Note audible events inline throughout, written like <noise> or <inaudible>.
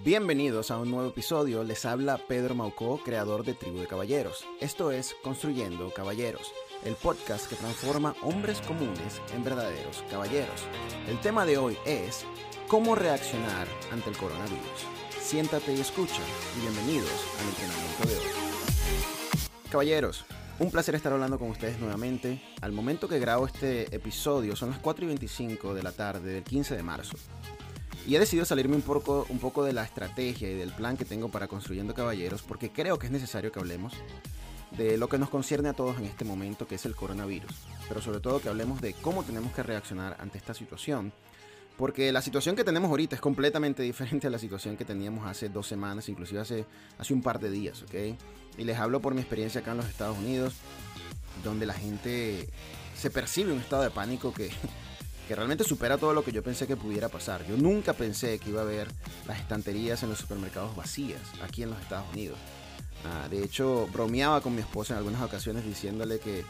Bienvenidos a un nuevo episodio, les habla Pedro Maucó, creador de Tribu de Caballeros. Esto es Construyendo Caballeros, el podcast que transforma hombres comunes en verdaderos caballeros. El tema de hoy es cómo reaccionar ante el coronavirus. Siéntate y escucha y bienvenidos al entrenamiento de hoy. Caballeros, un placer estar hablando con ustedes nuevamente. Al momento que grabo este episodio son las 4 y 25 de la tarde del 15 de marzo. Y he decidido salirme un poco, un poco de la estrategia y del plan que tengo para Construyendo Caballeros porque creo que es necesario que hablemos de lo que nos concierne a todos en este momento, que es el coronavirus. Pero sobre todo que hablemos de cómo tenemos que reaccionar ante esta situación. Porque la situación que tenemos ahorita es completamente <laughs> diferente a la situación que teníamos hace dos semanas, inclusive hace, hace un par de días, ¿ok? Y les hablo por mi experiencia acá en los Estados Unidos, donde la gente se percibe un estado de pánico que que realmente supera todo lo que yo pensé que pudiera pasar. Yo nunca pensé que iba a haber las estanterías en los supermercados vacías aquí en los Estados Unidos. Ah, de hecho, bromeaba con mi esposa en algunas ocasiones diciéndole que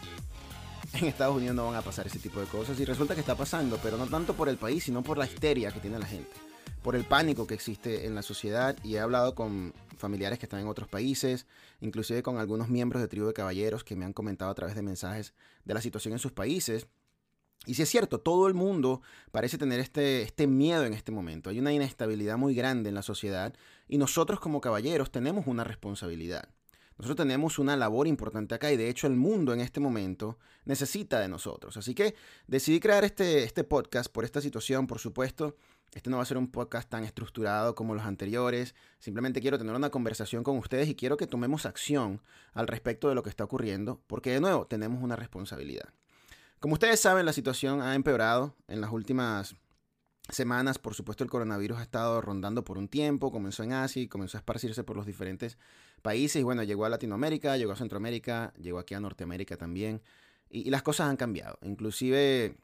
<laughs> en Estados Unidos no van a pasar ese tipo de cosas y resulta que está pasando, pero no tanto por el país, sino por la histeria que tiene la gente, por el pánico que existe en la sociedad y he hablado con familiares que están en otros países, inclusive con algunos miembros de Tribu de Caballeros que me han comentado a través de mensajes de la situación en sus países y si es cierto, todo el mundo parece tener este, este miedo en este momento. Hay una inestabilidad muy grande en la sociedad y nosotros como caballeros tenemos una responsabilidad. Nosotros tenemos una labor importante acá y de hecho el mundo en este momento necesita de nosotros. Así que decidí crear este, este podcast por esta situación, por supuesto. Este no va a ser un podcast tan estructurado como los anteriores. Simplemente quiero tener una conversación con ustedes y quiero que tomemos acción al respecto de lo que está ocurriendo, porque de nuevo tenemos una responsabilidad. Como ustedes saben, la situación ha empeorado en las últimas semanas. Por supuesto, el coronavirus ha estado rondando por un tiempo. Comenzó en Asia comenzó a esparcirse por los diferentes países. Y bueno, llegó a Latinoamérica, llegó a Centroamérica, llegó aquí a Norteamérica también. Y, las cosas han cambiado. Inclusive,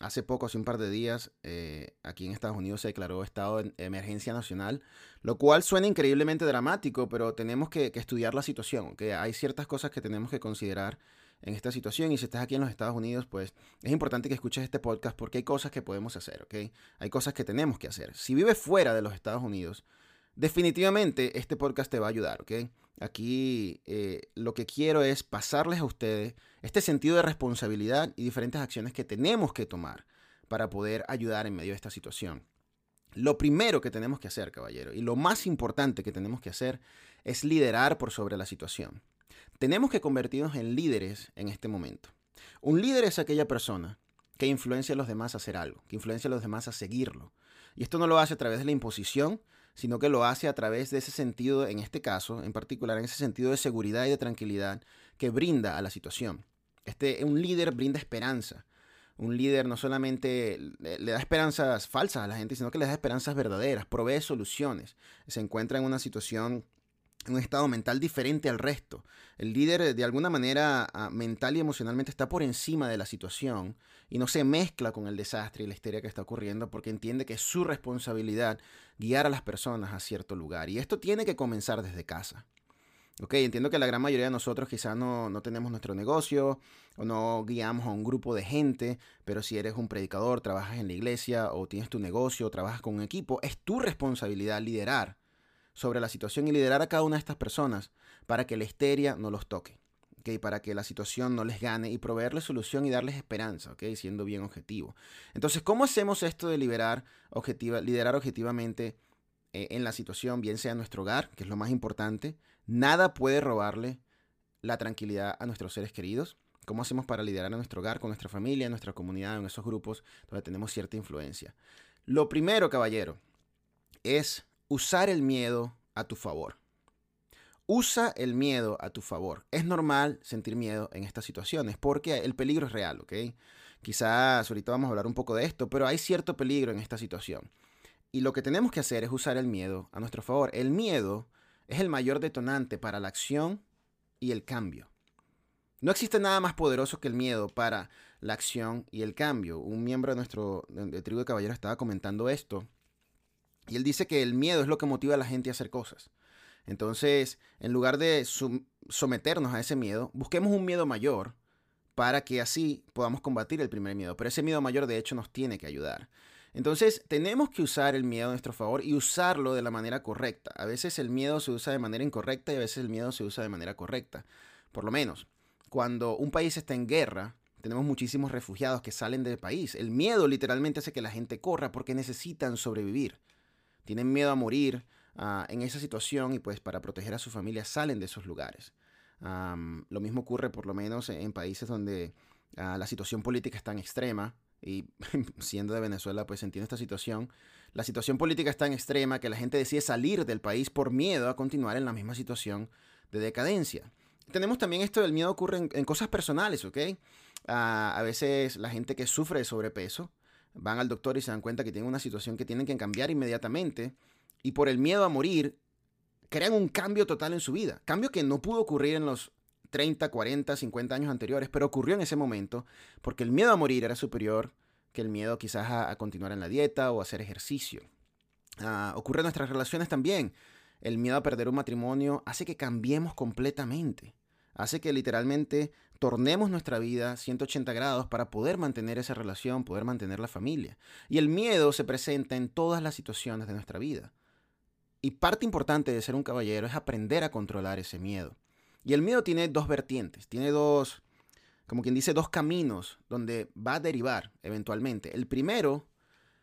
hace poco, hace un par de días, eh, aquí en Estados Unidos se declaró estado de emergencia nacional, lo cual suena increíblemente dramático, pero tenemos que, estudiar la situación. que Hay ciertas cosas que tenemos que considerar en esta situación y si estás aquí en los Estados Unidos, pues es importante que escuches este podcast porque hay cosas que podemos hacer, ¿ok? Hay cosas que tenemos que hacer. Si vives fuera de los Estados Unidos, definitivamente este podcast te va a ayudar, ¿ok? Aquí eh, lo que quiero es pasarles a ustedes este sentido de responsabilidad y diferentes acciones que tenemos que tomar para poder ayudar en medio de esta situación. Lo primero que tenemos que hacer, caballero, y lo más importante que tenemos que hacer es liderar por sobre la situación. Tenemos que convertirnos en líderes en este momento. Un líder es aquella persona que influencia a los demás a hacer algo, que influencia a los demás a seguirlo. Y esto no lo hace a través de la imposición, sino que lo hace a través de ese sentido, en este caso, en particular, en ese sentido de seguridad y de tranquilidad que brinda a la situación. Este, un líder brinda esperanza. Un líder no solamente le da esperanzas falsas a la gente, sino que le da esperanzas verdaderas, provee soluciones. Se encuentra en una situación un estado mental diferente al resto. El líder eh, de alguna manera ah, mental y emocionalmente está por encima de la situación y no se mezcla con el desastre y la histeria que está ocurriendo porque entiende que es su responsabilidad guiar a las personas a cierto lugar. Y esto tiene que comenzar desde casa. Ok, entiendo que la gran mayoría de nosotros quizás no, no tenemos nuestro negocio o no guiamos a un grupo de gente, pero si eres un predicador, trabajas en la iglesia o tienes tu negocio, o trabajas con un equipo, es tu responsabilidad liderar sobre la situación y liderar a cada una de estas personas para que la histeria no los toque, ¿okay? para que la situación no les gane y proveerles solución y darles esperanza, ¿okay? siendo bien objetivo. Entonces, ¿cómo hacemos esto de liberar objetiva, liderar objetivamente eh, en la situación, bien sea nuestro hogar, que es lo más importante? Nada puede robarle la tranquilidad a nuestros seres queridos. ¿Cómo hacemos para liderar a nuestro hogar, con nuestra familia, en nuestra comunidad, en esos grupos donde tenemos cierta influencia? Lo primero, caballero, es usar el miedo a tu favor. Usa el miedo a tu favor. Es normal sentir miedo en estas situaciones porque el peligro es real, ¿ok? Quizás ahorita vamos a hablar un poco de esto, pero hay cierto peligro en esta situación. Y lo que tenemos que hacer es usar el miedo a nuestro favor. El miedo es el mayor detonante para la acción y el cambio. No existe nada más poderoso que el miedo para la acción y el cambio. Un miembro de nuestro de tribu de caballeros estaba comentando esto y él dice que el miedo es lo que motiva a la gente a hacer cosas. Entonces, en lugar de someternos a ese miedo, busquemos un miedo mayor para que así podamos combatir el primer miedo. Pero ese miedo mayor de hecho nos tiene que ayudar. Entonces, tenemos que usar el miedo a nuestro favor y usarlo de la manera correcta. A veces el miedo se usa de manera incorrecta y a veces el miedo se usa de manera correcta. Por lo menos, cuando un país está en guerra, tenemos muchísimos refugiados que salen del país. El miedo literalmente hace que la gente corra porque necesitan sobrevivir. Tienen miedo a morir ah, en esa situación y pues para proteger a su familia salen de esos lugares. lo mismo ocurre por lo menos en países donde ah, la situación política es tan extrema y <laughs> siendo de Venezuela, pues entiendo esta situación. La situación política es tan extrema que la gente decide salir del país por miedo a continuar en la misma situación de decadencia. Tenemos también esto del miedo ocurre en, cosas personales, ¿ok? a veces la gente que sufre de sobrepeso van al doctor y se dan cuenta que tienen una situación que tienen que cambiar inmediatamente y por el miedo a morir crean un cambio total en su vida. Cambio que no pudo ocurrir en los 30, 40, 50 años anteriores, pero ocurrió en ese momento porque el miedo a morir era superior que el miedo quizás a, continuar en la dieta o a hacer ejercicio. Ah, ocurre en nuestras relaciones también. El miedo a perder un matrimonio hace que cambiemos completamente. Hace que literalmente tornemos nuestra vida 180 grados para poder mantener esa relación, poder mantener la familia. Y el miedo se presenta en todas las situaciones de nuestra vida. Y parte importante de ser un caballero es aprender a controlar ese miedo. Y el miedo tiene dos vertientes, tiene dos, como quien dice, dos caminos donde va a derivar eventualmente. El primero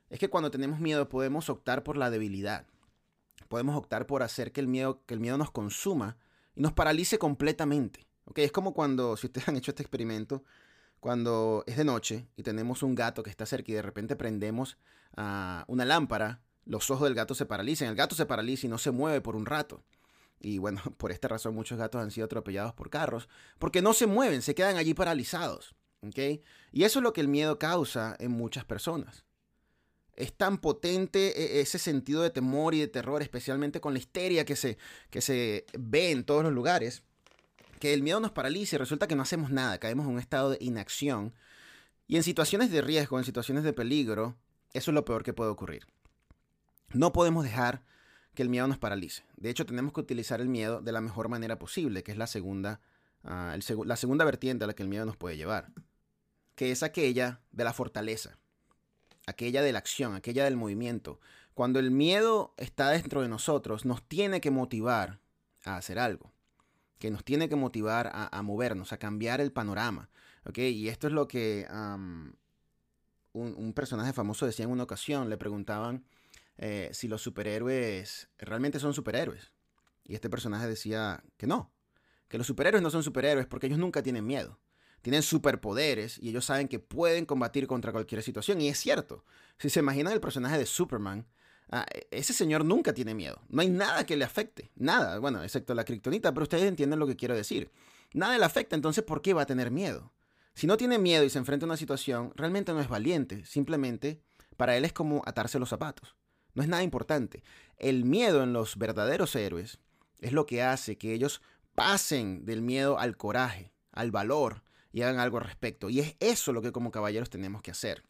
es que cuando tenemos miedo podemos optar por la debilidad. Podemos optar por hacer que el miedo, que el miedo nos consuma nos paralice completamente. ¿Okay? Es como cuando, si ustedes han hecho este experimento, cuando es de noche y tenemos un gato que está cerca y de repente prendemos uh, una lámpara, los ojos del gato se paralizan, el gato se paraliza y no se mueve por un rato. Y bueno, <laughs> por esta razón muchos gatos han sido atropellados por carros, porque no se mueven, se quedan allí paralizados. ¿okay? Y eso es lo que el miedo causa en muchas personas. Es tan potente e, ese sentido de temor y de terror, especialmente con la histeria que se, que se ve en todos los lugares, que el miedo nos paraliza y resulta que no hacemos nada, caemos en un estado de inacción. Y en situaciones de riesgo, en situaciones de peligro, eso es lo peor que puede ocurrir. No podemos dejar que el miedo nos paralice. De hecho, tenemos que utilizar el miedo de la mejor manera posible, que es la segunda, ah, la segunda vertiente a la que el miedo nos puede llevar, que es aquella de la fortaleza, aquella de la acción, aquella del movimiento. Cuando el miedo está dentro de nosotros, nos tiene que motivar a hacer algo, que nos tiene que motivar a, movernos, a cambiar el panorama. Y esto es lo que un, un personaje famoso decía en una ocasión, le preguntaban eh, si los superhéroes realmente son superhéroes. Y este personaje decía que no, que los superhéroes no son superhéroes porque ellos nunca tienen miedo. Tienen superpoderes y ellos saben que pueden combatir contra cualquier situación. Y es cierto, si se imaginan el personaje de Superman, ah, e, ese señor nunca tiene miedo. No hay nada que le afecte. Nada, bueno, excepto la kriptonita, pero ustedes entienden lo que quiero decir. Nada le afecta, entonces ¿por qué va a tener miedo? Si no tiene miedo y se enfrenta a una situación, realmente no es valiente. Simplemente para él es como atarse los zapatos. No es nada importante. El miedo en los verdaderos héroes es lo que hace que ellos pasen del miedo al coraje, al valor y hagan algo al respecto. Y es eso lo que como caballeros tenemos que hacer.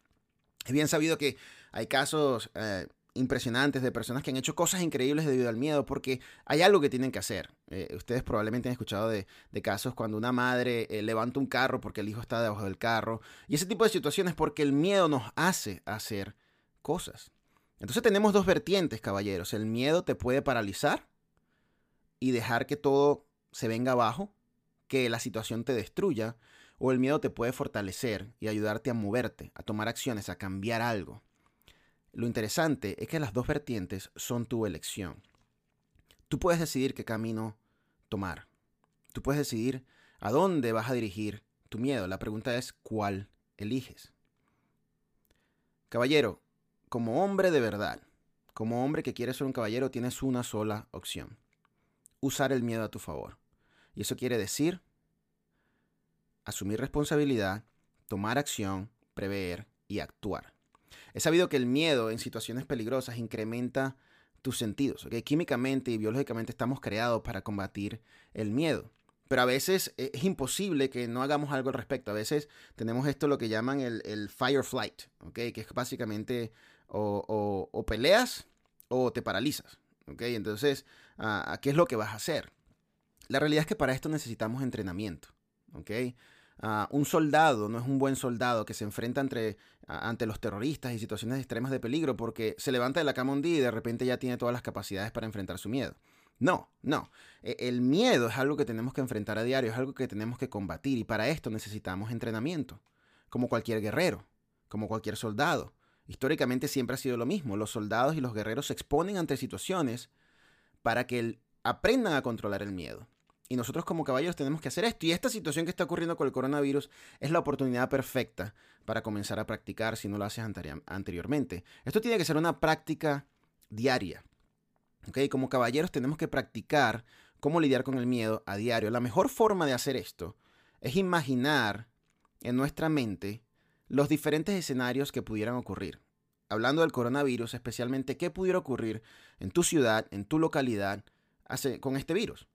Es bien sabido que hay casos eh, impresionantes de personas que han hecho cosas increíbles debido al miedo porque hay algo que tienen que hacer. Eh, ustedes probablemente han escuchado de, casos cuando una madre eh, levanta un carro porque el hijo está debajo del carro. Y ese tipo de situaciones porque el miedo nos hace hacer cosas. Entonces tenemos dos vertientes, caballeros. El miedo te puede paralizar y dejar que todo se venga abajo, que la situación te destruya, o el miedo te puede fortalecer y ayudarte a moverte, a tomar acciones, a cambiar algo. Lo interesante es que las dos vertientes son tu elección. Tú puedes decidir qué camino tomar. Tú puedes decidir a dónde vas a dirigir tu miedo. La pregunta es cuál eliges. Caballero, como hombre de verdad, como hombre que quiere ser un caballero, tienes una sola opción. Usar el miedo a tu favor. Y eso quiere decir asumir responsabilidad, tomar acción, prever y actuar. He sabido que el miedo en situaciones peligrosas incrementa tus sentidos. Químicamente y biológicamente estamos creados para combatir el miedo. Pero a veces e, es imposible que no hagamos algo al respecto. A veces tenemos esto lo que llaman el, fire flight, que es básicamente o, peleas o te paralizas. ¿okay? Entonces, ¿a ¿qué es lo que vas a hacer? La realidad es que para esto necesitamos entrenamiento. ¿okay? Un soldado no es un buen soldado que se enfrenta entre, ante los terroristas y situaciones extremas de peligro porque se levanta de la cama un día y de repente ya tiene todas las capacidades para enfrentar su miedo. No, no. E, el miedo es algo que tenemos que enfrentar a diario, es algo que tenemos que combatir y para esto necesitamos entrenamiento, como cualquier guerrero, como cualquier soldado. Históricamente siempre ha sido lo mismo. Los soldados y los guerreros se exponen ante situaciones para que aprendan a controlar el miedo. Y nosotros como caballeros tenemos que hacer esto. Y esta situación que está ocurriendo con el coronavirus es la oportunidad perfecta para comenzar a practicar si no lo haces anteriormente. Esto tiene que ser una práctica diaria. ¿okay? Como caballeros tenemos que practicar cómo lidiar con el miedo a diario. La mejor forma de hacer esto es imaginar en nuestra mente los diferentes escenarios que pudieran ocurrir. Hablando del coronavirus, especialmente qué pudiera ocurrir en tu ciudad, en tu localidad, con este virus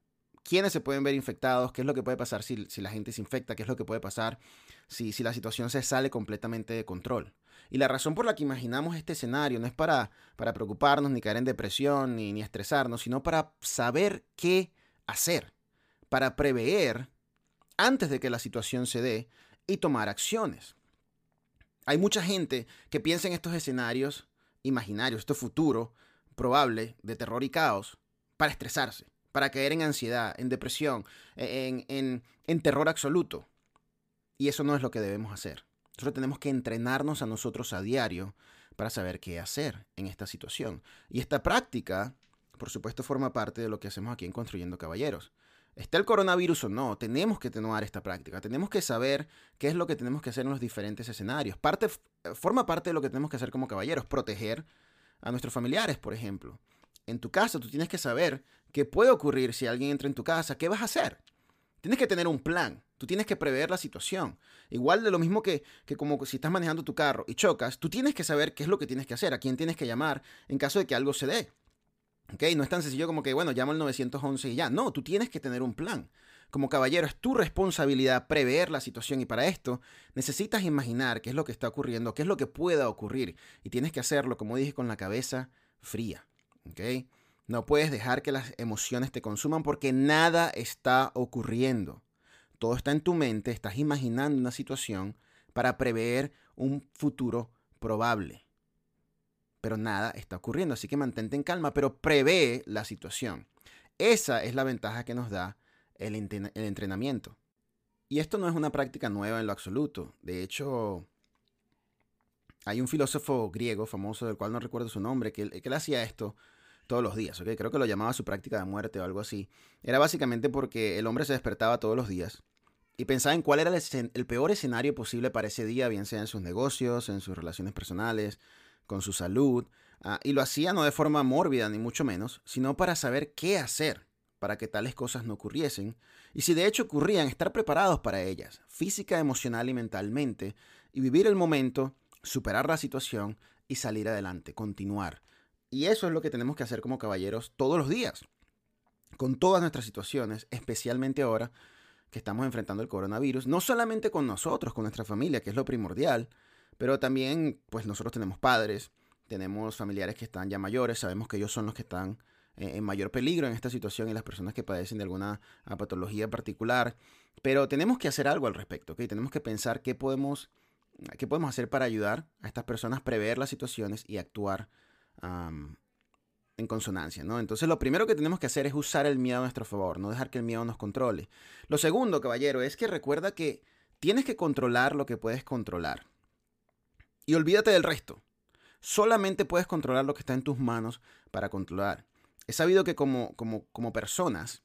quiénes se pueden ver infectados, qué es lo que puede pasar si, la gente se infecta, qué es lo que puede pasar si, si la situación se sale completamente de control. Y la razón por la que imaginamos este escenario no es para, para preocuparnos, ni caer en depresión, ni, ni estresarnos, sino para saber qué hacer, para prever antes de que la situación se dé y tomar acciones. Hay mucha gente que piensa en estos escenarios imaginarios, este futuro probable de terror y caos, para estresarse para caer en ansiedad, en depresión, en, terror absoluto. Y eso no es lo que debemos hacer. Nosotros tenemos que entrenarnos a nosotros a diario para saber qué hacer en esta situación. Y esta práctica, por supuesto, forma parte de lo que hacemos aquí en Construyendo Caballeros. Esté el coronavirus o no, tenemos que tener esta práctica. Tenemos que saber qué es lo que tenemos que hacer en los diferentes escenarios. Parte, forma parte de lo que tenemos que hacer como caballeros, proteger a nuestros familiares, por ejemplo. En tu casa tú tienes que saber ¿Qué puede ocurrir si alguien entra en tu casa? ¿Qué vas a hacer? Tienes que tener un plan. Tú tienes que prever la situación. Igual de lo mismo que, que, como si estás manejando tu carro y chocas, tú tienes que saber qué es lo que tienes que hacer, a quién tienes que llamar en caso de que algo se dé. ¿Ok? No es tan sencillo como que, bueno, llamo al 911 y ya. No, tú tienes que tener un plan. Como caballero, es tu responsabilidad prever la situación y para esto necesitas imaginar qué es lo que está ocurriendo, qué es lo que pueda ocurrir y tienes que hacerlo, como dije, con la cabeza fría. ¿Ok? No puedes dejar que las emociones te consuman porque nada está ocurriendo. Todo está en tu mente, estás imaginando una situación para prever un futuro probable. Pero nada está ocurriendo, así que mantente en calma, pero prevé la situación. Esa es la ventaja que nos da el, entrenamiento. Y esto no es una práctica nueva en lo absoluto. De hecho, hay un filósofo griego famoso del cual no recuerdo su nombre, que, que él hacía esto todos los días, ¿ok? Creo que lo llamaba su práctica de muerte o algo así. Era básicamente porque el hombre se despertaba todos los días y pensaba en cuál era el, peor escenario posible para ese día, bien sea en sus negocios, en sus relaciones personales, con su salud, ah, y lo hacía no de forma mórbida ni mucho menos, sino para saber qué hacer para que tales cosas no ocurriesen, y si de hecho ocurrían, estar preparados para ellas, física, emocional y mentalmente, y vivir el momento, superar la situación y salir adelante, continuar. Y eso es lo que tenemos que hacer como caballeros todos los días, con todas nuestras situaciones, especialmente ahora que estamos enfrentando el coronavirus, no solamente con nosotros, con nuestra familia, que es lo primordial, pero también pues nosotros tenemos padres, tenemos familiares que están ya mayores, sabemos que ellos son los que están eh, en mayor peligro en esta situación y las personas que padecen de alguna ah, patología particular, pero tenemos que hacer algo al respecto, ¿ok? Tenemos que pensar qué podemos, qué podemos hacer para ayudar a estas personas, prever las situaciones y actuar en consonancia, ¿no? Entonces lo primero que tenemos que hacer es usar el miedo a nuestro favor, no dejar que el miedo nos controle. Lo segundo, caballero, es que recuerda que tienes que controlar lo que puedes controlar. Y olvídate del resto. Solamente puedes controlar lo que está en tus manos para controlar. He sabido que como, como, como personas,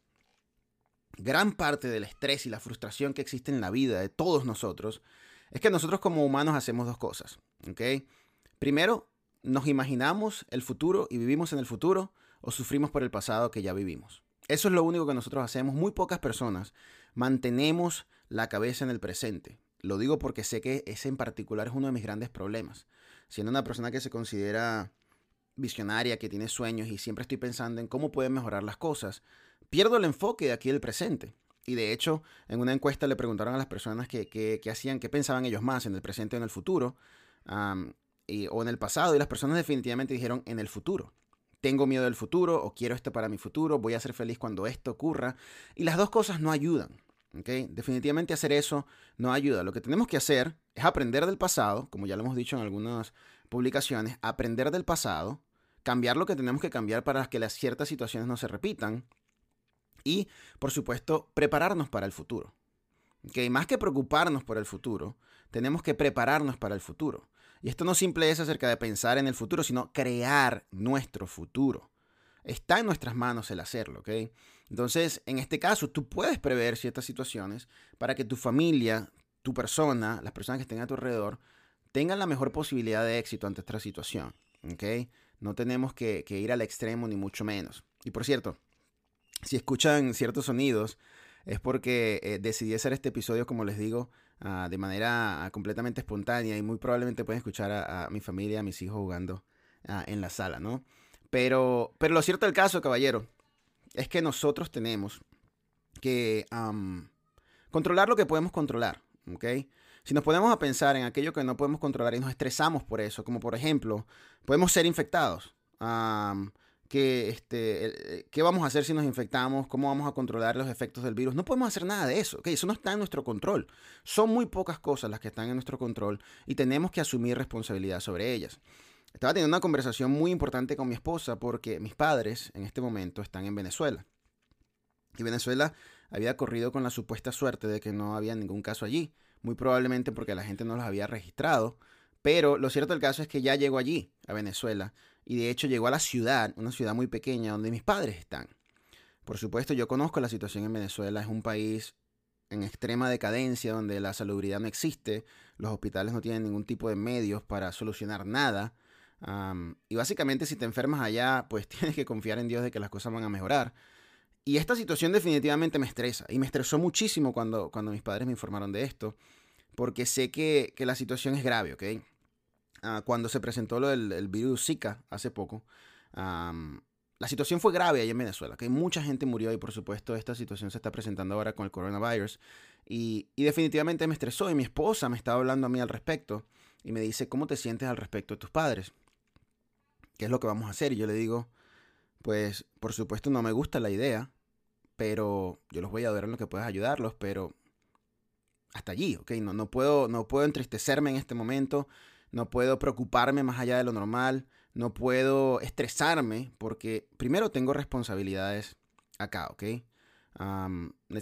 gran parte del estrés y la frustración que existe en la vida de todos nosotros es que nosotros como humanos hacemos dos cosas. ¿ok? Primero, nos imaginamos el futuro y vivimos en el futuro o sufrimos por el pasado que ya vivimos. Eso es lo único que nosotros hacemos. Muy pocas personas mantenemos la cabeza en el presente. Lo digo porque sé que ese en particular es uno de mis grandes problemas. Siendo una persona que se considera visionaria, que tiene sueños y siempre estoy pensando en cómo pueden mejorar las cosas, pierdo el enfoque de aquí del presente. Y de hecho, en una encuesta le preguntaron a las personas que, hacían, qué pensaban ellos más en el presente o en el futuro o en el pasado y las personas definitivamente dijeron en el futuro. Tengo miedo del futuro o quiero esto para mi futuro, voy a ser feliz cuando esto ocurra. Y las dos cosas no ayudan. Definitivamente hacer eso no ayuda. Lo que tenemos que hacer es aprender del pasado, como ya lo hemos dicho en algunas publicaciones, aprender del pasado, cambiar lo que tenemos que cambiar para que las ciertas situaciones no se repitan y, por supuesto, prepararnos para el futuro. ¿Okay? Más que preocuparnos por el futuro, tenemos que prepararnos para el futuro. Y esto no simple es acerca de pensar en el futuro, sino crear nuestro futuro. Está en nuestras manos el hacerlo, ¿ok? Entonces, en este caso, tú puedes prever ciertas situaciones para que tu familia, tu persona, las personas que estén a tu alrededor, tengan la mejor posibilidad de éxito ante esta situación, ¿ok? No tenemos que, ir al extremo ni mucho menos. Y por cierto, si escuchan ciertos sonidos, es porque eh, decidí hacer este episodio, como les digo, ah, de manera ah, completamente espontánea y muy probablemente pueden escuchar a, mi familia, a mis hijos jugando ah, en la sala, ¿no? Pero, pero lo cierto del caso, caballero, es que nosotros tenemos que controlar lo que podemos controlar, ¿ok? Si nos ponemos a pensar en aquello que no podemos controlar y nos estresamos por eso, como por ejemplo, podemos ser infectados. Que, este, ¿Qué vamos a hacer si nos infectamos? ¿Cómo vamos a controlar los efectos del virus? No podemos hacer nada de eso. ¿okay? Eso no está en nuestro control. Son muy pocas cosas las que están en nuestro control y tenemos que asumir responsabilidad sobre ellas. Estaba teniendo una conversación muy importante con mi esposa porque mis padres en este momento están en Venezuela. Y Venezuela había corrido con la supuesta suerte de que no había ningún caso allí, muy probablemente porque la gente no los había registrado. Pero lo cierto del caso es que ya llegó allí, a Venezuela, y de hecho llegó a la ciudad, una ciudad muy pequeña donde mis padres están. Por supuesto, yo conozco la situación en Venezuela, es un país en extrema decadencia, donde la salubridad no existe, los hospitales no tienen ningún tipo de medios para solucionar nada y básicamente si te enfermas allá, pues <laughs> tienes que confiar en Dios de que las cosas van a mejorar. Y esta situación definitivamente me estresa. Y me estresó muchísimo cuando, cuando mis padres me informaron de esto. Porque sé que, la situación es grave, ¿ok? Ah, cuando se presentó lo del virus Zika hace poco, la situación fue grave ahí en Venezuela, que mucha gente murió y por supuesto esta situación se está presentando ahora con el coronavirus. Y, y, definitivamente me estresó y mi esposa me estaba hablando a mí al respecto y me dice, ¿cómo te sientes al respecto de tus padres? ¿qué es lo que vamos a hacer? Y yo le digo, pues por supuesto no me gusta la idea, pero yo los voy a ver en lo que puedas ayudarlos, pero hasta allí, ¿ok? No, no, puedo, no puedo entristecerme en este momento, no puedo preocuparme más allá de lo normal, no puedo estresarme porque primero tengo responsabilidades acá, ¿ok?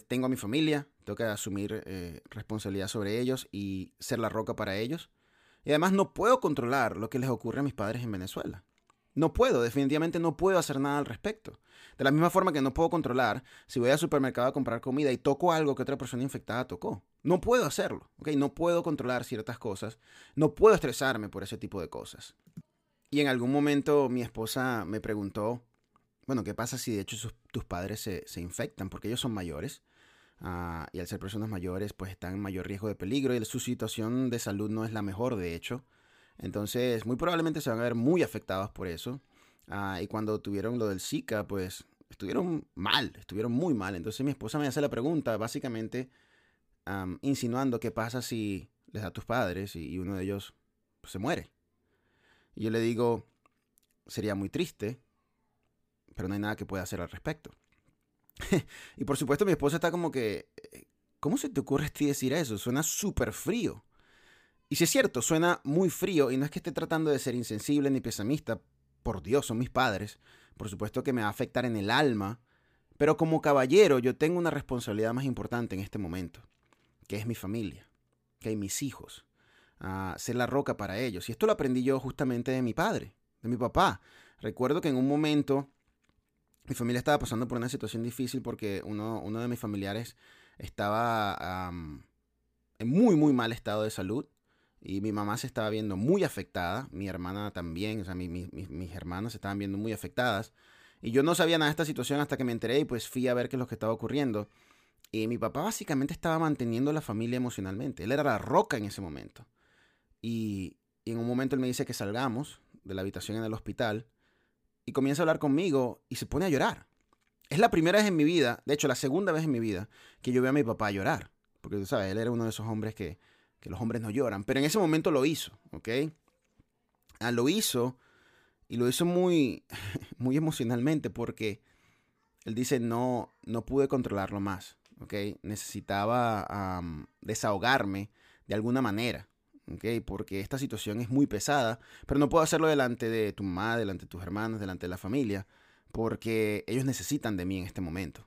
tengo a mi familia, tengo que asumir eh, responsabilidad sobre ellos y ser la roca para ellos. Y además no puedo controlar lo que les ocurre a mis padres en Venezuela. No puedo, definitivamente no puedo hacer nada al respecto. De la misma forma que no puedo controlar si voy al supermercado a comprar comida y toco algo que otra persona infectada tocó. No puedo hacerlo, ¿ok? No puedo controlar ciertas cosas. No puedo estresarme por ese tipo de cosas. Y en algún momento mi esposa me preguntó, bueno, ¿qué pasa si de hecho tus padres se, infectan? Porque ellos son mayores. Ah, y al ser personas mayores, pues están en mayor riesgo de peligro y su situación de salud no es la mejor, de hecho. Entonces, muy probablemente se van a ver muy afectados por eso. Ah, y cuando tuvieron lo del Zika, pues estuvieron mal, estuvieron muy mal. Entonces mi esposa me hace la pregunta, básicamente insinuando qué pasa si les da a tus padres y, uno de ellos pues, se muere. Y yo le digo, sería muy triste, pero no hay nada que pueda hacer al respecto. <laughs> y por supuesto mi esposa está como que, ¿cómo se te ocurre a ti decir eso? Suena súper frío. Y si es cierto, suena muy frío y no es que esté tratando de ser insensible ni pesimista, por Dios, son mis padres, por supuesto que me va a afectar en el alma, pero como caballero yo tengo una responsabilidad más importante en este momento, que es mi familia, que hay mis hijos, ser la roca para ellos. Y esto lo aprendí yo justamente de mi padre, de mi papá. Recuerdo que en un momento mi familia estaba pasando por una situación difícil porque uno, uno de mis familiares estaba en muy, muy mal estado de salud y mi mamá se estaba viendo muy afectada, mi hermana también, o sea, mis hermanas se estaban viendo muy afectadas. Y yo no sabía nada de esta situación hasta que me enteré y pues fui a ver qué es lo que estaba ocurriendo. Y mi papá básicamente estaba manteniendo a la familia emocionalmente. Él era la roca en ese momento. Y, y, en un momento él me dice que salgamos de la habitación en el hospital y comienza a hablar conmigo y se pone a llorar. Es la primera vez en mi vida, de hecho la segunda vez en mi vida, que yo veo a mi papá llorar. Porque tú sabes, él era uno de esos hombres que, que los hombres no lloran, pero en ese momento lo hizo, ¿ok? Ah, lo hizo y lo hizo muy, <laughs> muy emocionalmente porque él dice, no, no pude controlarlo más, ¿ok? Necesitaba desahogarme de alguna manera, ¿ok? Porque esta situación es muy pesada, pero no puedo hacerlo delante de tu mamá, delante de tus hermanos, delante de la familia, porque ellos necesitan de mí en este momento.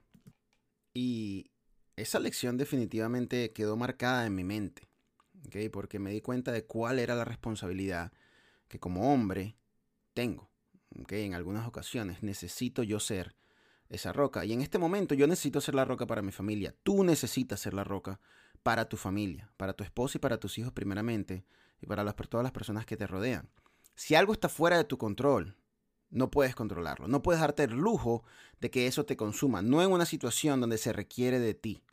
Y esa lección definitivamente quedó marcada en mi mente, Porque me di cuenta de cuál era la responsabilidad que como hombre tengo, ¿ok? En algunas ocasiones necesito yo ser esa roca. Y en este momento yo necesito ser la roca para mi familia. Tú necesitas ser la roca para tu familia, para tu esposa y para tus hijos primeramente, y para todas las personas que te rodean. Si algo está fuera de tu control, no puedes controlarlo. No puedes darte el lujo de que eso te consuma. No en una situación donde se requiere de ti.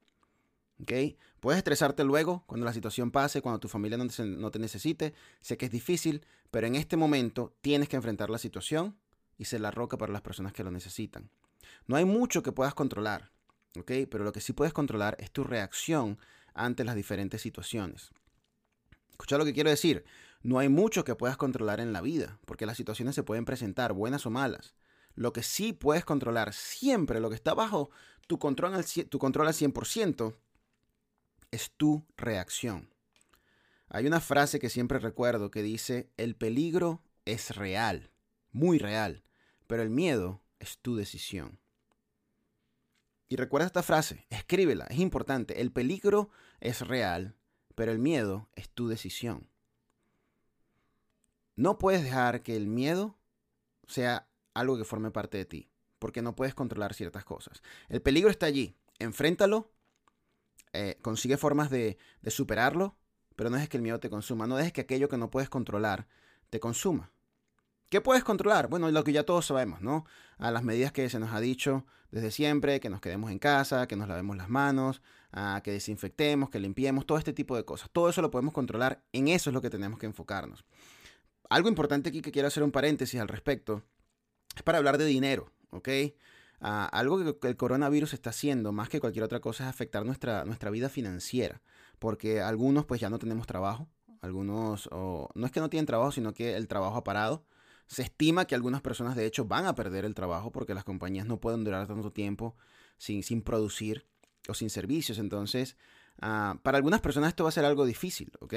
Puedes estresarte luego cuando la situación pase, cuando tu familia no te, necesite. Sé que es difícil, pero en este momento tienes que enfrentar la situación y ser la roca para las personas que lo necesitan. No hay mucho que puedas controlar. Pero lo que sí puedes controlar es tu reacción ante las diferentes situaciones. Escucha lo que quiero decir. No hay mucho que puedas controlar en la vida, porque las situaciones se pueden presentar, buenas o malas. Lo que sí puedes controlar siempre, lo que está bajo tu control al, tu control al 100%, es tu reacción. Hay una frase que siempre recuerdo que dice, el peligro es real, muy real, pero el miedo es tu decisión. Y recuerda esta frase, escríbela, es importante. El peligro es real, pero el miedo es tu decisión. No puedes dejar que el miedo sea algo que forme parte de ti, porque no puedes controlar ciertas cosas. El peligro está allí, enfréntalo, eh, consigue formas de, de superarlo, pero no dejes que el miedo te consuma, no dejes que aquello que no puedes controlar te consuma. ¿Qué puedes controlar? Bueno, lo que ya todos sabemos, ¿no? A las medidas que se nos ha dicho desde siempre, que nos quedemos en casa, que nos lavemos las manos, a que desinfectemos, que limpiemos, todo este tipo de cosas. Todo eso lo podemos controlar, en eso es lo que tenemos que enfocarnos. Algo importante aquí que quiero hacer un paréntesis al respecto es para hablar de dinero, ¿ok? Algo que el coronavirus está haciendo más que cualquier otra cosa es afectar nuestra, nuestra vida financiera, porque algunos pues ya no tenemos trabajo, algunos no es que no tienen trabajo, sino que el trabajo ha parado se estima que algunas personas de hecho van a perder el trabajo porque las compañías no pueden durar tanto tiempo sin, sin producir o sin servicios. Entonces, ah, para algunas personas esto va a ser algo difícil, ¿ok?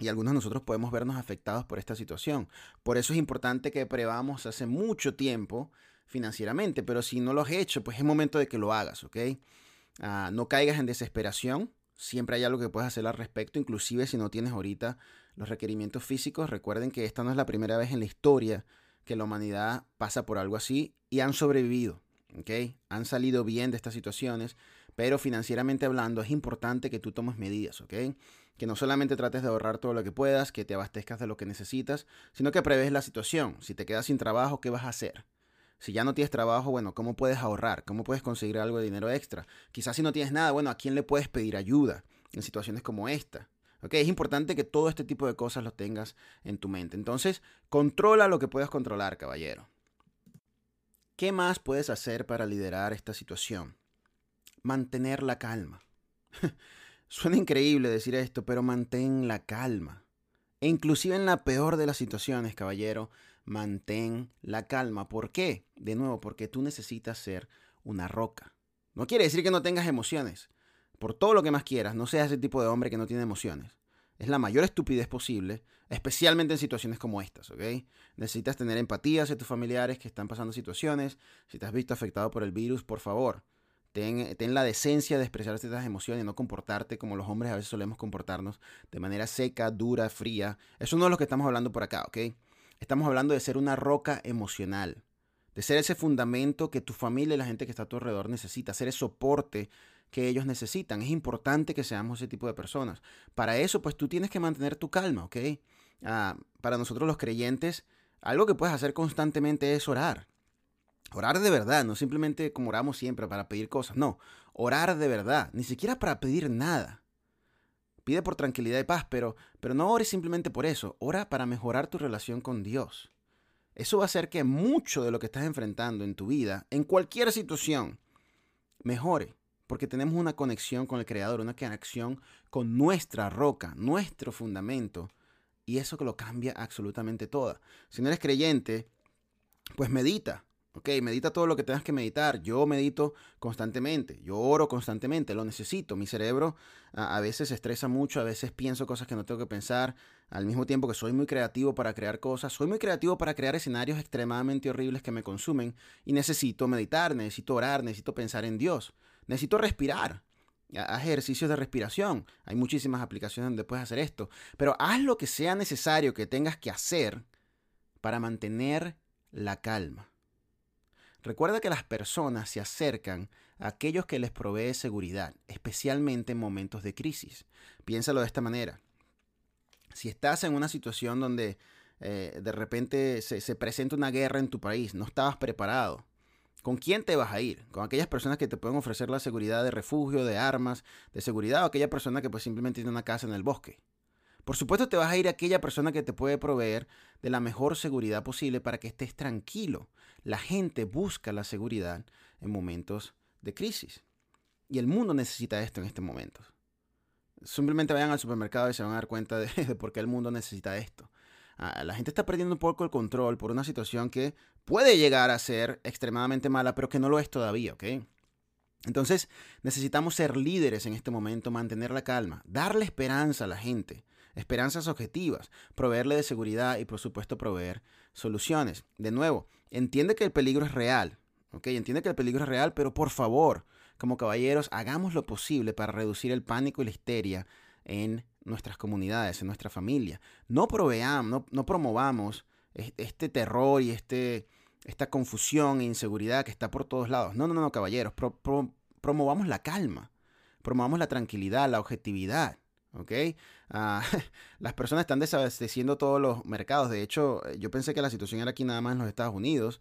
Y algunos de nosotros podemos vernos afectados por esta situación. Por eso es importante que prevamos hace mucho tiempo financieramente, pero si no lo has hecho, pues es momento de que lo hagas, ¿ok? Ah, no caigas en desesperación, siempre hay algo que puedes hacer al respecto, inclusive si no tienes ahorita los requerimientos físicos. Recuerden que esta no es la primera vez en la historia que la humanidad pasa por algo así y han sobrevivido. ¿okay? Han salido bien de estas situaciones, pero financieramente hablando es importante que tú tomes medidas, ¿ok? Que no solamente trates de ahorrar todo lo que puedas, que te abastezcas de lo que necesitas, sino que preves la situación. Si te quedas sin trabajo, ¿qué vas a hacer? Si ya no tienes trabajo, bueno, ¿cómo puedes ahorrar? ¿Cómo puedes conseguir algo de dinero extra? Quizás si no tienes nada, bueno, ¿a quién le puedes pedir ayuda en situaciones como esta? Es importante que todo este tipo de cosas lo tengas en tu mente. Entonces, controla lo que puedas controlar, caballero. ¿Qué más puedes hacer para liderar esta situación? Mantener la calma. <laughs> Suena increíble decir esto, pero mantén la calma. E inclusive en la peor de las situaciones, caballero, mantén la calma. ¿Por qué? De nuevo, porque tú necesitas ser una roca. No quiere decir que no tengas emociones por todo lo que más quieras, no seas ese tipo de hombre que no tiene emociones. Es la mayor estupidez posible, especialmente en situaciones como estas, ¿ok? Necesitas tener empatía hacia tus familiares que están pasando situaciones. Si te has visto afectado por el virus, por favor, ten, la decencia de expresar estas emociones y no comportarte como los hombres a veces solemos comportarnos, de manera seca, dura, fría. Eso no es lo que estamos hablando por acá, ¿ok? Estamos hablando de ser una roca emocional, de ser ese fundamento que tu familia y la gente que está a tu alrededor necesita, ser ese soporte que ellos necesitan. Es importante que seamos ese tipo de personas. Para eso, pues tú tienes que mantener tu calma, ¿ok? Ah, para nosotros los creyentes, algo que puedes hacer constantemente es orar. Orar de verdad, no simplemente como oramos siempre para pedir cosas, no, orar de verdad, ni siquiera para pedir nada. Pide por tranquilidad y paz, pero, pero no ores simplemente por eso, ora para mejorar tu relación con Dios. Eso va a hacer que mucho de lo que estás enfrentando en tu vida, en cualquier situación, mejore porque tenemos una conexión con el Creador, una conexión con nuestra roca, nuestro fundamento, y eso que lo cambia absolutamente todo. Si no eres creyente, pues medita, Ok, medita todo lo que tengas que meditar. Yo medito constantemente, yo oro constantemente, lo necesito. Mi cerebro a, veces se estresa mucho, a veces pienso cosas que no tengo que pensar, al mismo tiempo que soy muy creativo para crear cosas, soy muy creativo para crear escenarios extremadamente horribles que me consumen y necesito meditar, necesito orar, necesito pensar en Dios, necesito respirar. Haz ejercicios de respiración. Hay muchísimas aplicaciones donde puedes hacer esto. Pero haz lo que sea necesario que tengas que hacer para mantener la calma. Recuerda que las personas se acercan a aquellos que les provee seguridad, especialmente en momentos de crisis. Piénsalo de esta manera. Si estás en una situación donde eh, de repente se, se presenta una guerra en tu país, no estabas preparado, ¿Con quién te vas a ir? ¿Con aquellas personas que te pueden ofrecer la seguridad de refugio, de armas, de seguridad o aquella persona que pues simplemente tiene una casa en el bosque? Por supuesto te vas a ir a aquella persona que te puede proveer de la mejor seguridad posible para que estés tranquilo. La gente busca la seguridad en momentos de crisis. Y el mundo necesita esto en este momento. Simplemente vayan al supermercado y se van a dar cuenta <laughs> de, por qué el mundo necesita esto. Ah, la gente está perdiendo un poco el control por una situación que puede llegar a ser extremadamente mala, pero que no lo es todavía, ¿ok? Entonces necesitamos ser líderes en este momento, mantener la calma, darle esperanza a la gente, esperanzas objetivas, proveerle de seguridad y por supuesto proveer soluciones. De nuevo, entiende que el peligro es real, ¿ok? Entiende que el peligro es real, pero por favor, como caballeros, hagamos lo posible para reducir el pánico y la histeria en nuestras comunidades, en nuestra familia. No proveamos, no, promovamos este terror y este, esta confusión e inseguridad que está por todos lados. No, no, no, caballeros. promovamos la calma, promovamos la tranquilidad, la objetividad. ¿Ok? Ah, <laughs> las personas están desabasteciendo todos los mercados. De hecho, yo pensé que la situación era aquí nada más en los Estados Unidos.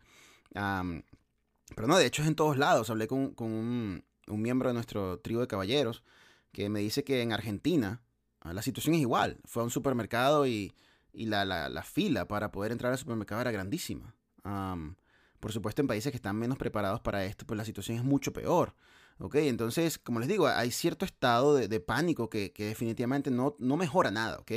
pero no, de hecho es en todos lados. Hablé con, un, un, miembro de nuestro trío de caballeros que me dice que en Argentina Ah, la situación es igual. Fue a un supermercado y, la, fila para poder entrar al supermercado era grandísima. por supuesto, en países que están menos preparados para esto, pues la situación es mucho peor. ¿Ok? Entonces, como les digo, hay cierto estado de, pánico que, definitivamente no, no, mejora nada. ¿ok?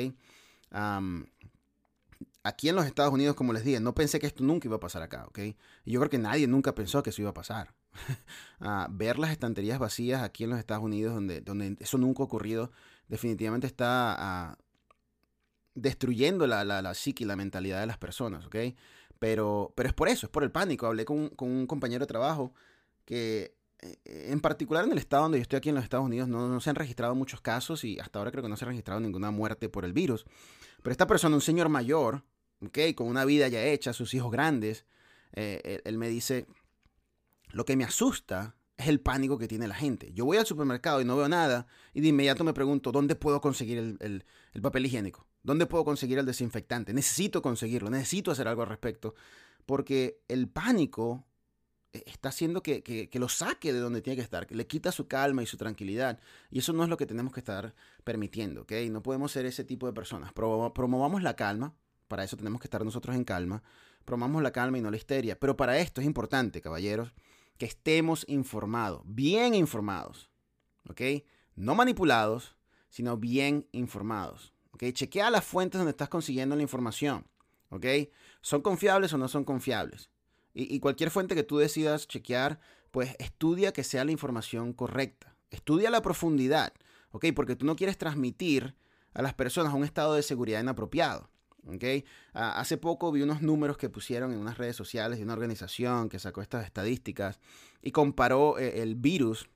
aquí en los Estados Unidos, como les dije, no pensé que esto nunca iba a pasar acá. ¿ok? Yo creo que nadie nunca pensó que eso iba a pasar. <laughs> Ah, ver las estanterías vacías aquí en los Estados Unidos, donde, donde eso nunca ha ocurrido, definitivamente está ah, destruyendo la, la, la psique y la mentalidad de las personas, ¿ok? Pero, pero es por eso, es por el pánico. Hablé con, un compañero de trabajo que en particular en el estado donde yo estoy aquí en los Estados Unidos no, se han registrado muchos casos y hasta ahora creo que no se ha registrado ninguna muerte por el virus. Pero esta persona, un señor mayor, ¿ok? Con una vida ya hecha, sus hijos grandes, eh, él me dice, lo que me asusta es el pánico que tiene la gente. Yo voy al supermercado y no veo nada y de inmediato me pregunto, ¿dónde puedo conseguir el, papel higiénico? ¿Dónde puedo conseguir el desinfectante? Necesito conseguirlo, necesito hacer algo al respecto, porque el pánico eh, está haciendo que, lo saque de donde tiene que estar, que le quita su calma y su tranquilidad. Y eso no es lo que tenemos que estar permitiendo, ¿ok? No podemos ser ese tipo de personas. Promovamos la calma, para eso tenemos que estar nosotros en calma. Promovamos la calma y no la histeria. Pero para esto es importante, caballeros, que estemos informados, bien informados, ¿ok? No manipulados, sino bien informados, ¿ok? Chequea las fuentes donde estás consiguiendo la información, ¿ok? ¿Son confiables o no son confiables? Y, cualquier fuente que tú decidas chequear, pues estudia que sea la información correcta, estudia la profundidad, ¿ok? Porque tú no quieres transmitir a las personas un estado de seguridad inapropiado. ¿okay? Ah, hace poco vi unos números que pusieron en unas redes sociales de una organización que sacó estas estadísticas y comparó eh, el virus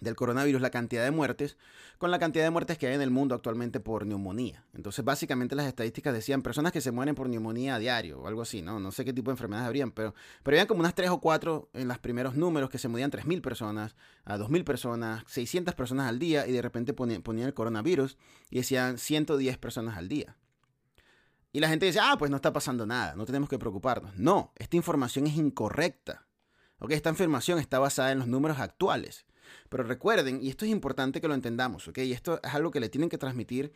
del coronavirus, la cantidad de muertes, con la cantidad de muertes que hay en el mundo actualmente por neumonía. Entonces, básicamente las estadísticas decían personas que se mueren por neumonía a diario o algo así, ¿no? No sé qué tipo de enfermedades habrían, pero, pero habían como unas 3 o 4 en los primeros números que se morían 3.000 personas, a 2.000 personas, 600 personas al día y de repente ponían, el coronavirus y decían 110 personas al día. Y la gente dice, ah, pues no está pasando nada, no tenemos que preocuparnos. No, esta información es incorrecta. ¿ok? Esta información está basada en los números actuales. Pero recuerden, y esto es importante que lo entendamos, ¿ok? Y esto es algo que le tienen que transmitir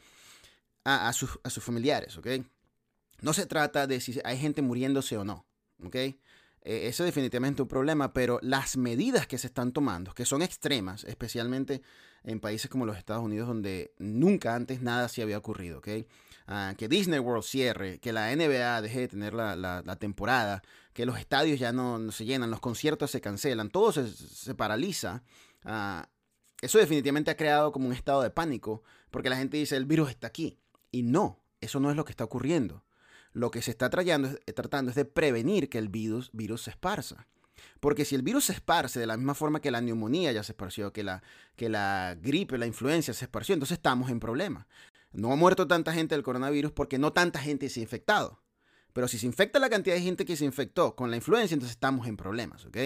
a, sus, a sus familiares. No se trata de si hay gente muriéndose o no, ¿ok? eh, eso es definitivamente un problema, pero las medidas que se están tomando, que son extremas, especialmente en países como los Estados Unidos, donde nunca antes nada se había ocurrido. Ah, que Disney World cierre, que la NBA deje de tener la, temporada, que los estadios ya no, se llenan, los conciertos se cancelan, todo se, paraliza. Ah, eso definitivamente ha creado como un estado de pánico, porque la gente dice, el virus está aquí. Y no, eso no es lo que está ocurriendo. Lo que se está eh, tratando es de prevenir que el virus, virus se esparza. Porque si el virus se esparce de la misma forma que la neumonía ya se esparció, que la, que la gripe, la influencia se esparció, entonces estamos en problema. No ha muerto tanta gente del coronavirus porque no tanta gente se ha infectado. Pero si se infecta la cantidad de gente que se infectó con la influencia, entonces estamos en problemas, ¿ok?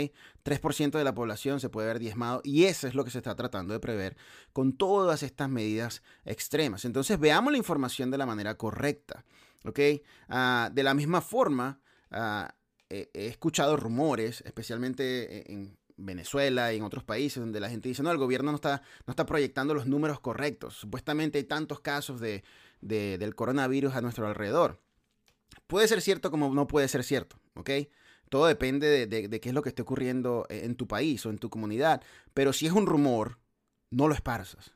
3% de la población se puede ver diezmado y eso es lo que se está tratando de prever con todas estas medidas extremas. Entonces veamos la información de la manera correcta, ¿ok? Ah, de la misma forma, ah, he escuchado rumores, especialmente en Venezuela y en otros países donde la gente dice, no, el gobierno no está, no está proyectando los números correctos. Supuestamente hay tantos casos de, del coronavirus a nuestro alrededor. Puede ser cierto como no puede ser cierto, ¿ok? Todo depende de, qué es lo que esté ocurriendo en tu país o en tu comunidad. Pero si es un rumor, no lo esparzas.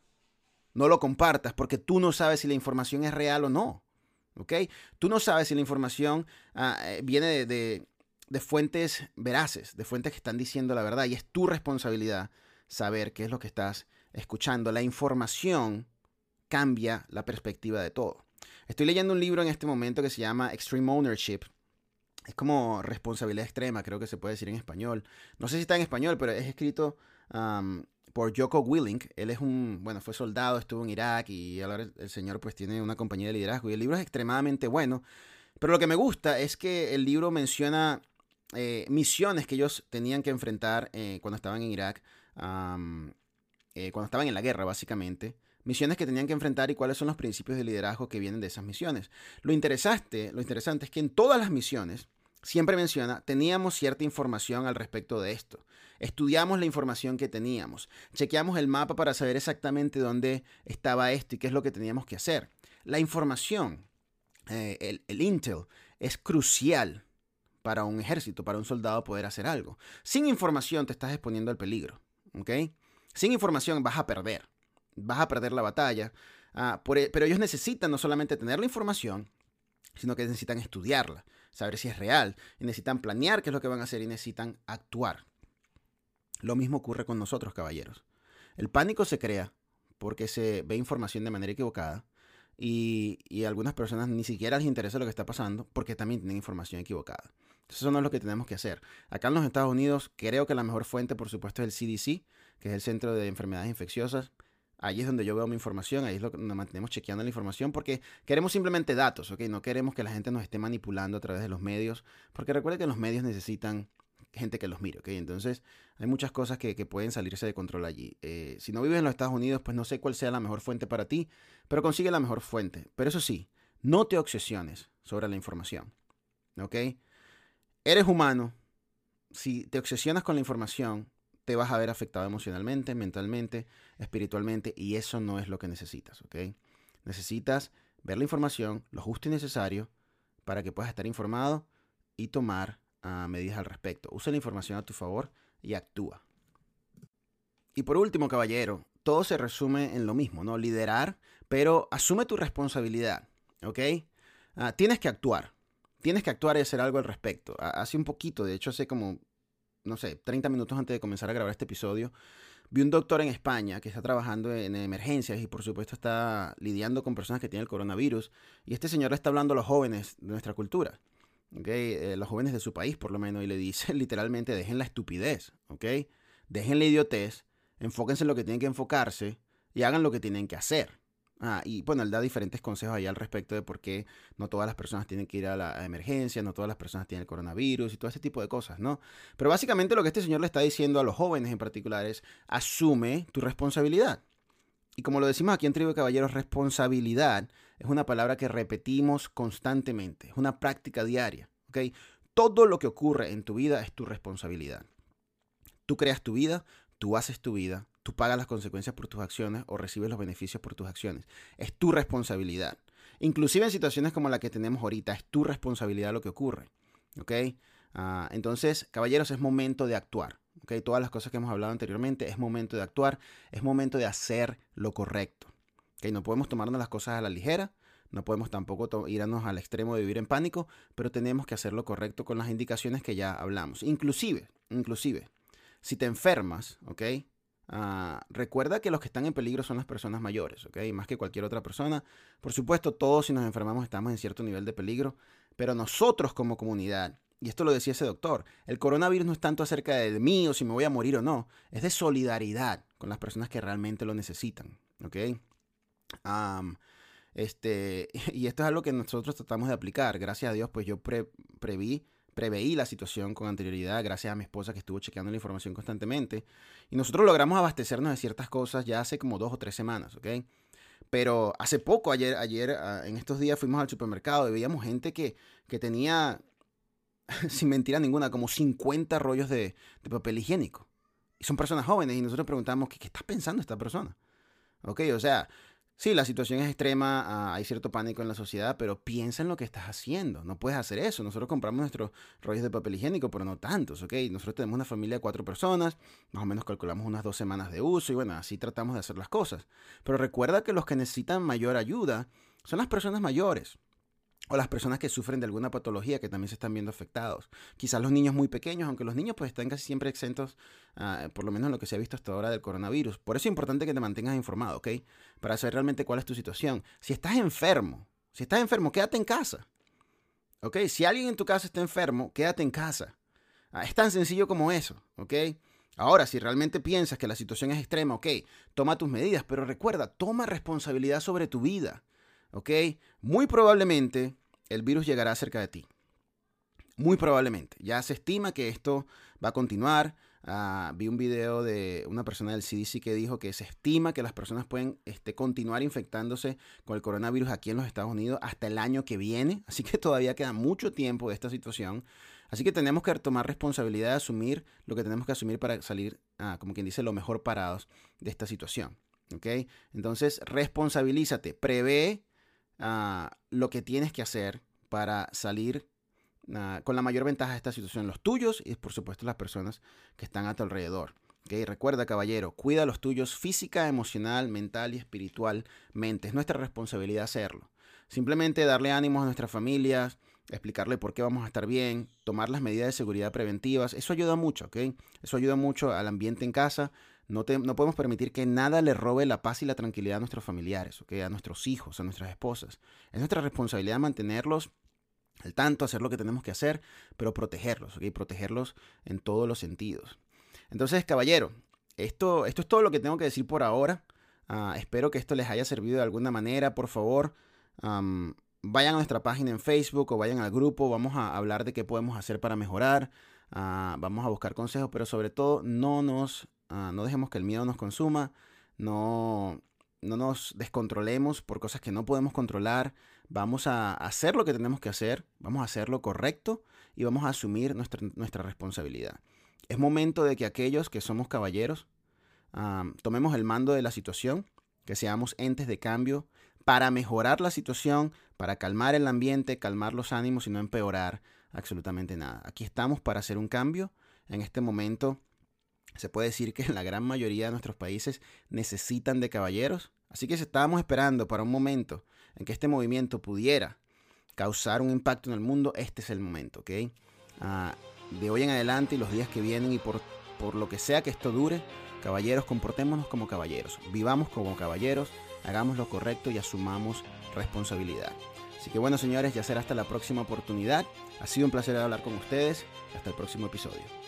No lo compartas porque tú no sabes si la información es real o no. ¿Ok? Tú no sabes si la información ah, eh, viene de, de fuentes veraces, de fuentes que están diciendo la verdad. Y es tu responsabilidad saber qué es lo que estás escuchando. La información cambia la perspectiva de todo. Estoy leyendo un libro en este momento que se llama Extreme Ownership. Es como responsabilidad extrema, creo que se puede decir en español. No sé si está en español, pero es escrito por Joko Willink. Él es un, bueno, fue soldado, estuvo en Irak y ahora el, señor pues tiene una compañía de liderazgo. Y el libro es extremadamente bueno. Pero lo que me gusta es que el libro menciona eh, misiones que ellos tenían que enfrentar eh, cuando estaban en Irak, eh, cuando estaban en la guerra, básicamente. Misiones que tenían que enfrentar y cuáles son los principios de liderazgo que vienen de esas misiones. Lo interesante, lo interesante es que en todas las misiones, siempre menciona, teníamos cierta información al respecto de esto. Estudiamos la información que teníamos. Chequeamos el mapa para saber exactamente dónde estaba esto y qué es lo que teníamos que hacer. La información, el, el intel, es crucial para un ejército, para un soldado poder hacer algo. Sin información te estás exponiendo al peligro. Sin información vas a perder, vas a perder la batalla, ah, e, pero ellos necesitan no solamente tener la información, sino que necesitan estudiarla, saber si es real, y necesitan planear qué es lo que van a hacer y necesitan actuar. Lo mismo ocurre con nosotros, caballeros. El pánico se crea porque se ve información de manera equivocada y, y algunas personas ni siquiera les interesa lo que está pasando porque también tienen información equivocada. Eso no es lo que tenemos que hacer. Acá en los Estados Unidos, creo que la mejor fuente, por supuesto, es el CDC, que es el Centro de Enfermedades Infecciosas. Ahí es donde yo veo mi información, ahí es lo que nos mantenemos chequeando la información porque queremos simplemente datos, ¿ok? No queremos que la gente nos esté manipulando a través de los medios, porque recuerde que los medios necesitan gente que los mire, ¿ok? Entonces hay muchas cosas que, pueden salirse de control allí. Eh, si no vives en los Estados Unidos, pues no sé cuál sea la mejor fuente para ti, pero consigue la mejor fuente. Pero eso sí, no te obsesiones sobre la información, ¿ok? eres humano, si te obsesionas con la información, te vas a ver afectado emocionalmente, mentalmente, espiritualmente, y eso no es lo que necesitas, ¿ok? Necesitas ver la información, lo justo y necesario, para que puedas estar informado y tomar ah, medidas al respecto. Usa la información a tu favor y actúa. Y por último, caballero, todo se resume en lo mismo, ¿no? Liderar, pero asume tu responsabilidad, ¿ok? Ah, tienes que actuar tienes que actuar y hacer algo al respecto. Hace un poquito, de hecho hace como, no sé, 30 minutos antes de comenzar a grabar este episodio, vi un doctor en España que está trabajando en emergencias y por supuesto está lidiando con personas que tienen el coronavirus. Y este señor le está hablando a los jóvenes de nuestra cultura, ¿okay? Eh, los jóvenes de su país por lo menos, y le dice <laughs> literalmente, dejen la estupidez, ¿ok? Dejen la idiotez, enfóquense en lo que tienen que enfocarse y hagan lo que tienen que hacer. Ah, y bueno, él da diferentes consejos ahí al respecto de por qué no todas las personas tienen que ir a la emergencia, no todas las personas tienen el coronavirus y todo ese tipo de cosas, ¿no? Pero básicamente lo que este señor le está diciendo a los jóvenes en particular es, asume tu responsabilidad. Y como lo decimos aquí en Tribu de Caballeros, responsabilidad es una palabra que repetimos constantemente, es una práctica diaria, ¿ok? Todo lo que ocurre en tu vida es tu responsabilidad. Tú creas tu vida, tú haces tu vida, Tú pagas las consecuencias por tus acciones o recibes los beneficios por tus acciones. Es tu responsabilidad. Inclusive en situaciones como la que tenemos ahorita, es tu responsabilidad lo que ocurre. ¿Ok? Ah, entonces, caballeros, es momento de actuar. ¿okay? Todas las cosas que hemos hablado anteriormente, es momento de actuar, es momento de hacer lo correcto. ¿okay? No podemos tomarnos las cosas a la ligera, no podemos tampoco irnos al extremo de vivir en pánico, pero tenemos que hacer lo correcto con las indicaciones que ya hablamos. Inclusive, inclusive, si te enfermas, ¿ok? Ah, recuerda que los que están en peligro son las personas mayores, ¿ok? Más que cualquier otra persona. Por supuesto, todos si nos enfermamos estamos en cierto nivel de peligro, pero nosotros como comunidad, y esto lo decía ese doctor, el coronavirus no es tanto acerca de mí o si me voy a morir o no, es de solidaridad con las personas que realmente lo necesitan, ¿ok? este, <laughs> y esto es algo que nosotros tratamos de aplicar. Gracias a Dios, pues yo preví preveí la situación con anterioridad gracias a mi esposa que estuvo chequeando la información constantemente. Y nosotros logramos abastecernos de ciertas cosas ya hace como dos o tres semanas, ¿ok? Pero hace poco, ayer, ayer ah, en estos días fuimos al supermercado y veíamos gente que, que tenía, <laughs> sin mentira ninguna, como 50 rollos de, de, papel higiénico. Y son personas jóvenes y nosotros preguntamos, ¿qué, qué está pensando esta persona? ¿Ok? O sea, Sí, la situación es extrema, ah, hay cierto pánico en la sociedad, pero piensa en lo que estás haciendo. No puedes hacer eso. Nosotros compramos nuestros rollos de papel higiénico, pero no tantos, ¿ok? Nosotros tenemos una familia de cuatro personas, más o menos calculamos unas dos semanas de uso y bueno, así tratamos de hacer las cosas. Pero recuerda que los que necesitan mayor ayuda son las personas mayores o las personas que sufren de alguna patología que también se están viendo afectados. Quizás los niños muy pequeños, aunque los niños pues están casi siempre exentos, ah, por lo menos en lo que se ha visto hasta ahora del coronavirus. Por eso es importante que te mantengas informado, ¿ok? Para saber realmente cuál es tu situación. Si estás enfermo, si estás enfermo, quédate en casa. ¿Ok? Si alguien en tu casa está enfermo, quédate en casa. Ah, es tan sencillo como eso, ¿ok? Ahora, si realmente piensas que la situación es extrema, ok, toma tus medidas, pero recuerda, toma responsabilidad sobre tu vida. ¿ok? Muy probablemente el virus llegará cerca de ti. Muy probablemente. Ya se estima que esto va a continuar. Ah, vi un video de una persona del CDC que dijo que se estima que las personas pueden este, continuar infectándose con el coronavirus aquí en los Estados Unidos hasta el año que viene. <laughs> Así que todavía queda mucho tiempo de esta situación. Así que tenemos que tomar responsabilidad de asumir lo que tenemos que asumir para salir, ah, como quien dice, lo mejor parados de esta situación. ¿Ok? Entonces, responsabilízate, prevé Ah, lo que tienes que hacer para salir ah, con la mayor ventaja de esta situación, los tuyos y por supuesto las personas que están a tu alrededor. ¿Okay? Recuerda, caballero, cuida los tuyos física, emocional, mental y espiritualmente. Es nuestra responsabilidad hacerlo. Simplemente darle ánimos a nuestras familias, explicarle por qué vamos a estar bien, tomar las medidas de seguridad preventivas. Eso ayuda mucho, ¿ok? Eso ayuda mucho al ambiente en casa, no, podemos permitir que nada le robe la paz y la tranquilidad a nuestros familiares, a nuestros hijos, a nuestras esposas. Es nuestra responsabilidad mantenerlos al tanto, hacer lo que tenemos que hacer, pero protegerlos, ¿okay? protegerlos en todos los sentidos. Entonces, caballero, esto, esto es todo lo que tengo que decir por ahora. Ah, espero que esto les haya servido de alguna manera. Por favor, vayan a nuestra página en Facebook o vayan al grupo. Vamos a hablar de qué podemos hacer para mejorar. Ah, vamos a buscar consejos, pero sobre todo no nos Ah, no dejemos que el miedo nos consuma, no, no nos descontrolemos por cosas que no podemos controlar, vamos a hacer lo que tenemos que hacer, vamos a hacer lo correcto y vamos a asumir nuestra, nuestra responsabilidad. Es momento de que aquellos que somos caballeros ah, tomemos el mando de la situación, que seamos entes de cambio para mejorar la situación, para calmar el ambiente, calmar los ánimos y no empeorar absolutamente nada. Aquí estamos para hacer un cambio. En este momento se puede decir que <laughs> la gran mayoría de nuestros países necesitan de caballeros. Así que si estábamos esperando para un momento en que este movimiento pudiera causar un impacto en el mundo, este es el momento, ¿ok? Ah, de hoy en adelante y los días que vienen y por, por lo que sea que esto dure, caballeros, comportémonos como caballeros, vivamos como caballeros, hagamos lo correcto y asumamos responsabilidad. Así que bueno, señores, ya será hasta la próxima oportunidad. Ha sido un placer hablar con ustedes. Hasta el próximo episodio.